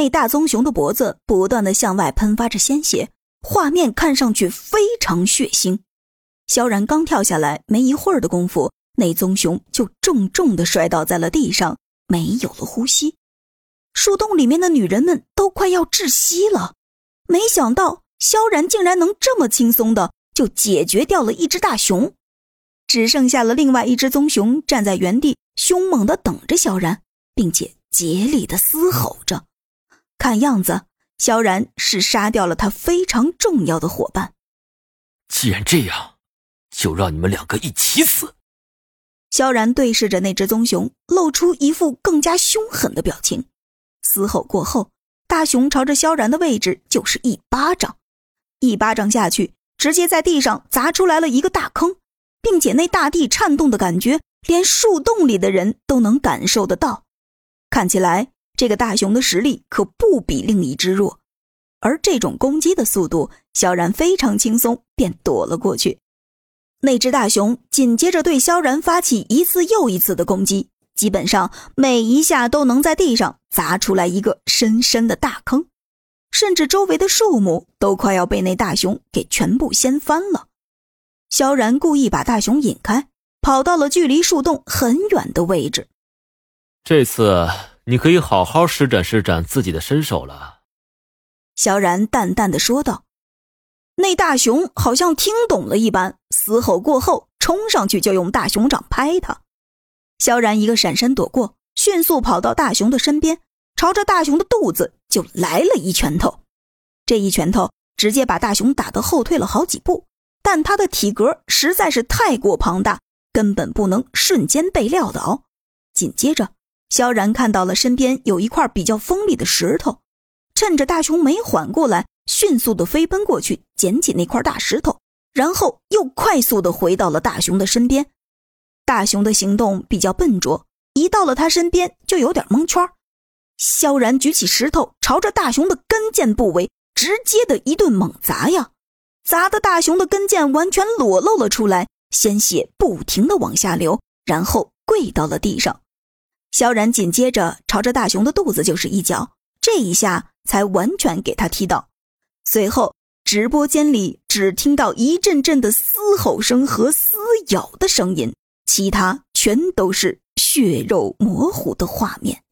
那大棕熊的脖子不断的向外喷发着鲜血，画面看上去非常血腥。萧然刚跳下来，没一会儿的功夫，那棕熊就重重的摔倒在了地上，没有了呼吸。树洞里面的女人们都快要窒息了，没想到萧然竟然能这么轻松的就解决掉了一只大熊，只剩下了另外一只棕熊站在原地，凶猛的等着萧然，并且竭力的嘶吼着。看样子，萧然是杀掉了他非常重要的伙伴。既然这样，就让你们两个一起死。萧然对视着那只棕熊，露出一副更加凶狠的表情。嘶吼过后，大熊朝着萧然的位置就是一巴掌，一巴掌下去，直接在地上砸出来了一个大坑，并且那大地颤动的感觉，连树洞里的人都能感受得到。看起来。这个大熊的实力可不比另一只弱，而这种攻击的速度，萧然非常轻松便躲了过去。那只大熊紧接着对萧然发起一次又一次的攻击，基本上每一下都能在地上砸出来一个深深的大坑，甚至周围的树木都快要被那大熊给全部掀翻了。萧然故意把大熊引开，跑到了距离树洞很远的位置。这次。你可以好好施展施展自己的身手了。”萧然淡淡的说道。那大熊好像听懂了一般，嘶吼过后，冲上去就用大熊掌拍他。萧然一个闪身躲过，迅速跑到大熊的身边，朝着大熊的肚子就来了一拳头。这一拳头直接把大熊打得后退了好几步，但他的体格实在是太过庞大，根本不能瞬间被撂倒。紧接着。萧然看到了身边有一块比较锋利的石头，趁着大熊没缓过来，迅速的飞奔过去，捡起那块大石头，然后又快速的回到了大熊的身边。大熊的行动比较笨拙，一到了他身边就有点蒙圈。萧然举起石头，朝着大熊的跟腱部位直接的一顿猛砸呀，砸的大熊的跟腱完全裸露了出来，鲜血不停的往下流，然后跪到了地上。萧然紧接着朝着大熊的肚子就是一脚，这一下才完全给他踢倒。随后，直播间里只听到一阵阵的嘶吼声和撕咬的声音，其他全都是血肉模糊的画面。